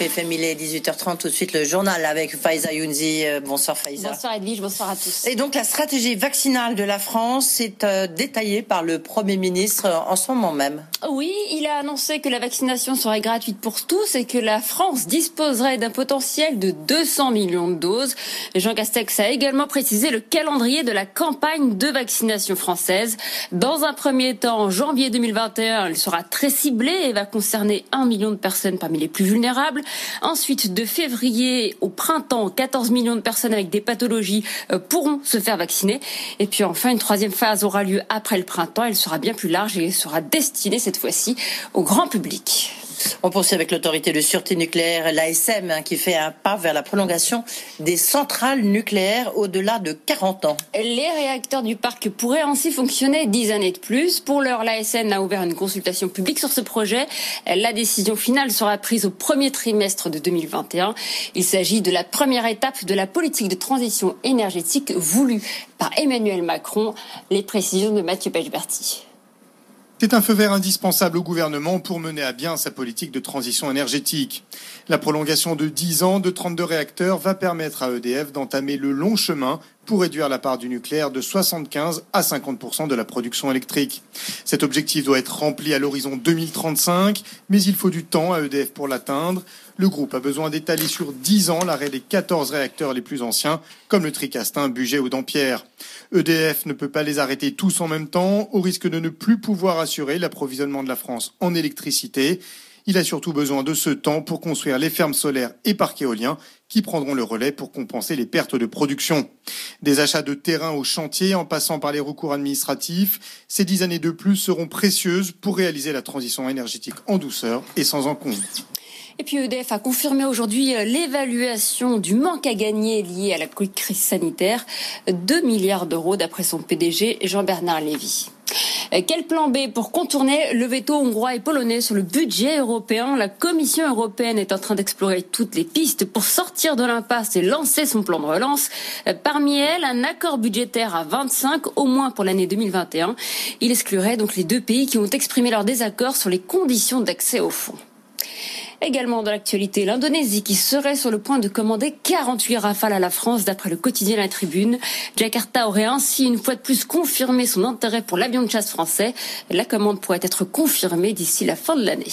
FM, il est 18h30, tout de suite le journal avec Faiza Younzi. Euh, bonsoir Faiza. Bonsoir Edwige, bonsoir à tous. Et donc la stratégie vaccinale de la France est euh, détaillée par le Premier ministre euh, en ce moment même. Oui, il a annoncé que la vaccination serait gratuite pour tous et que la France disposerait d'un potentiel de 200 millions de doses. Jean Castex a également précisé le calendrier de la campagne de vaccination française. Dans un premier temps, en janvier 2021, elle sera très ciblée et va concerner un million de personnes parmi les plus vulnérables. Ensuite, de février au printemps, 14 millions de personnes avec des pathologies euh, pourront se faire vacciner. Et puis enfin, une troisième phase aura lieu après le printemps. Elle sera bien plus large et sera destinée cette fois-ci au grand public. On poursuit avec l'autorité de sûreté nucléaire, l'ASM, hein, qui fait un pas vers la prolongation des centrales nucléaires au-delà de 40 ans. Les réacteurs du parc pourraient ainsi fonctionner 10 années de plus. Pour l'heure, l'ASM a ouvert une consultation publique sur ce projet. La décision finale sera prise au premier trimestre de 2021. Il s'agit de la première étape de la politique de transition énergétique voulue par Emmanuel Macron. Les précisions de Mathieu Pechberti. C'est un feu vert indispensable au gouvernement pour mener à bien sa politique de transition énergétique. La prolongation de 10 ans de 32 réacteurs va permettre à EDF d'entamer le long chemin pour réduire la part du nucléaire de 75 à 50% de la production électrique. Cet objectif doit être rempli à l'horizon 2035, mais il faut du temps à EDF pour l'atteindre. Le groupe a besoin d'étaler sur 10 ans l'arrêt des 14 réacteurs les plus anciens, comme le Tricastin, Buget ou Dampierre. EDF ne peut pas les arrêter tous en même temps, au risque de ne plus pouvoir assurer l'approvisionnement de la France en électricité. Il a surtout besoin de ce temps pour construire les fermes solaires et parcs éoliens qui prendront le relais pour compenser les pertes de production. Des achats de terrain au chantier en passant par les recours administratifs, ces dix années de plus seront précieuses pour réaliser la transition énergétique en douceur et sans encombre. Et puis EDF a confirmé aujourd'hui euh, l'évaluation du manque à gagner lié à la crise sanitaire. 2 milliards d'euros d'après son PDG Jean-Bernard Lévy. Euh, quel plan B pour contourner le veto hongrois et polonais sur le budget européen? La Commission européenne est en train d'explorer toutes les pistes pour sortir de l'impasse et lancer son plan de relance. Euh, parmi elles, un accord budgétaire à 25, au moins pour l'année 2021. Il exclurait donc les deux pays qui ont exprimé leur désaccord sur les conditions d'accès au fonds. Également dans l'actualité, l'Indonésie qui serait sur le point de commander 48 rafales à la France d'après le quotidien La Tribune. Jakarta aurait ainsi une fois de plus confirmé son intérêt pour l'avion de chasse français. La commande pourrait être confirmée d'ici la fin de l'année.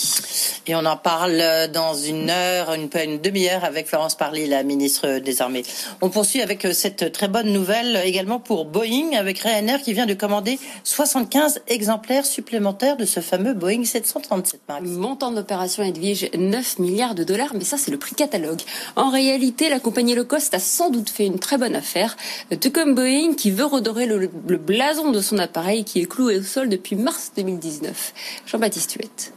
Et on en parle dans une heure, une, une demi-heure avec Florence Parly, la ministre des Armées. On poursuit avec cette très bonne nouvelle également pour Boeing avec Ryanair qui vient de commander 75 exemplaires supplémentaires de ce fameux Boeing 737 MAX. Montant d'opération Edwige 9 milliards de dollars, mais ça c'est le prix catalogue. En réalité, la compagnie low cost a sans doute fait une très bonne affaire, tout comme Boeing qui veut redorer le, blason de son appareil qui est cloué au sol depuis mars 2019. Jean-Baptiste Huette.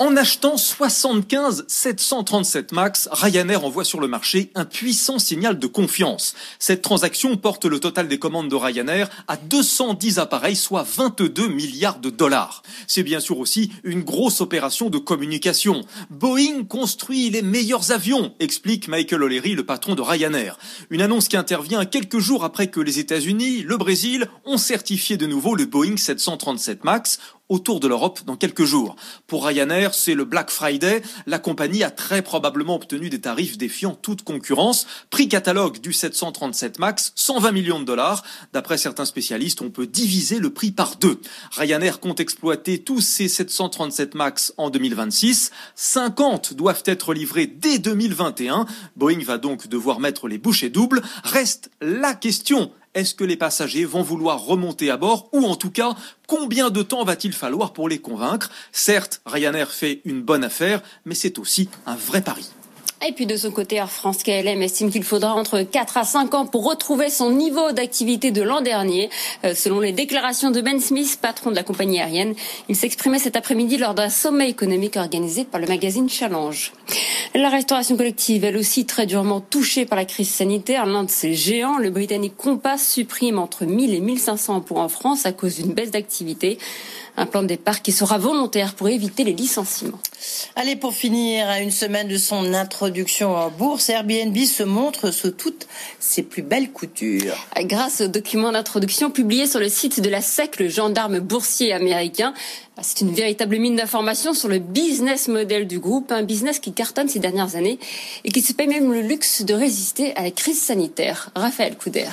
En achetant 75 737 MAX, Ryanair envoie sur le marché un puissant signal de confiance. Cette transaction porte le total des commandes de Ryanair à 210 appareils, soit 22 milliards de dollars. C'est bien sûr aussi une grosse opération de communication. Boeing construit les meilleurs avions, explique Michael O'Leary, le patron de Ryanair. Une annonce qui intervient quelques jours après que les États-Unis, le Brésil ont certifié de nouveau le Boeing 737 MAX autour de l'Europe dans quelques jours. Pour Ryanair, c'est le Black Friday. La compagnie a très probablement obtenu des tarifs défiant toute concurrence. Prix catalogue du 737 MAX, 120 millions de dollars. D'après certains spécialistes, on peut diviser le prix par deux. Ryanair compte exploiter tous ces 737 MAX en 2026. 50 doivent être livrés dès 2021. Boeing va donc devoir mettre les bouchées doubles. Reste la question est-ce que les passagers vont vouloir remonter à bord ou en tout cas, combien de temps va-t-il falloir pour les convaincre? Certes, Ryanair fait une bonne affaire, mais c'est aussi un vrai pari. Et puis de son côté, Air France KLM estime qu'il faudra entre 4 à 5 ans pour retrouver son niveau d'activité de l'an dernier. Euh, selon les déclarations de Ben Smith, patron de la compagnie aérienne, il s'exprimait cet après-midi lors d'un sommet économique organisé par le magazine Challenge. La restauration collective, elle aussi très durement touchée par la crise sanitaire. L'un de ses géants, le britannique Compass, supprime entre 1000 et 1500 emplois en France à cause d'une baisse d'activité. Un plan de départ qui sera volontaire pour éviter les licenciements. Allez, pour finir, à une semaine de son introduction, introduction en bourse, Airbnb se montre sous toutes ses plus belles coutures. Grâce au document d'introduction publié sur le site de la SEC, le gendarme boursier américain, c'est une véritable mine d'informations sur le business model du groupe, un business qui cartonne ces dernières années et qui se paye même le luxe de résister à la crise sanitaire. Raphaël Couder.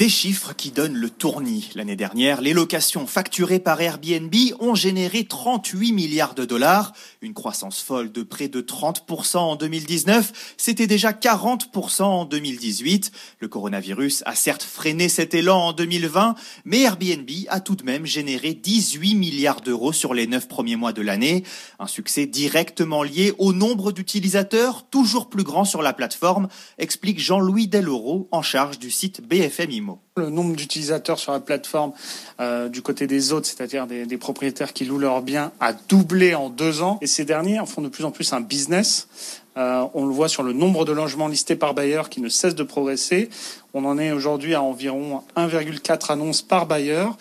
Des chiffres qui donnent le tournis. L'année dernière, les locations facturées par Airbnb ont généré 38 milliards de dollars, une croissance folle de près de 30% en 2019. C'était déjà 40% en 2018. Le coronavirus a certes freiné cet élan en 2020, mais Airbnb a tout de même généré 18 milliards d'euros sur les 9 premiers mois de l'année. Un succès directement lié au nombre d'utilisateurs, toujours plus grand sur la plateforme, explique Jean-Louis Deloro, en charge du site BFM le nombre d'utilisateurs sur la plateforme euh, du côté des autres, c'est-à-dire des, propriétaires qui louent leurs biens, a doublé en deux ans. Et ces derniers font de plus en plus un business. Euh, on le voit sur le nombre de logements listés par bailleur qui ne cesse de progresser. On en est aujourd'hui à environ 1,4 annonces par bailleur.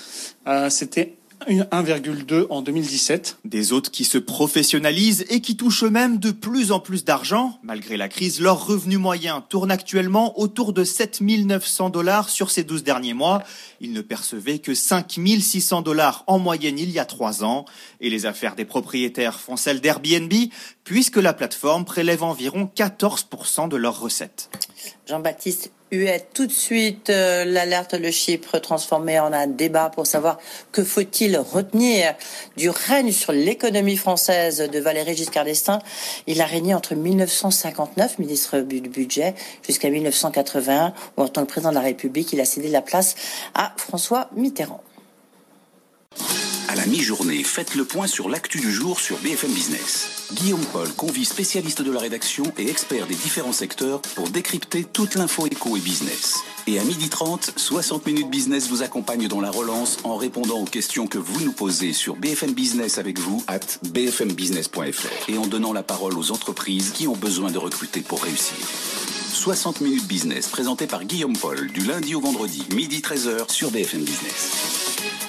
Euh, c'était 1,2 en 2017. Des hôtes qui se professionnalisent et qui touchent eux-mêmes de plus en plus d'argent. Malgré la crise, leur revenu moyen tourne actuellement autour de 7 900 dollars sur ces 12 derniers mois. Ils ne percevaient que 5 600 dollars en moyenne il y a trois ans. Et les affaires des propriétaires font celles d'Airbnb, puisque la plateforme prélève environ 14% de leurs recettes. Jean-Baptiste Huette, tout de suite euh, l'alerte le Chypre transformé en un débat pour savoir que faut-il retenir du règne sur l'économie française de Valéry Giscard d'Estaing. Il a régné entre 1959, ministre du budget, jusqu'à 1981, où en tant que président de la République, il a cédé la place à François Mitterrand. À la mi-journée, faites le point sur l'actu du jour sur BFM Business. Guillaume Paul convie spécialistes de la rédaction et experts des différents secteurs pour décrypter toute l'info éco et business. Et à 12h30, 60 minutes business vous accompagne dans la relance en répondant aux questions que vous nous posez sur BFM Business avec vous at bfmbusiness.fr et en donnant la parole aux entreprises qui ont besoin de recruter pour réussir. 60 minutes business présenté par Guillaume Paul du lundi au vendredi, midi 13h sur BFM Business.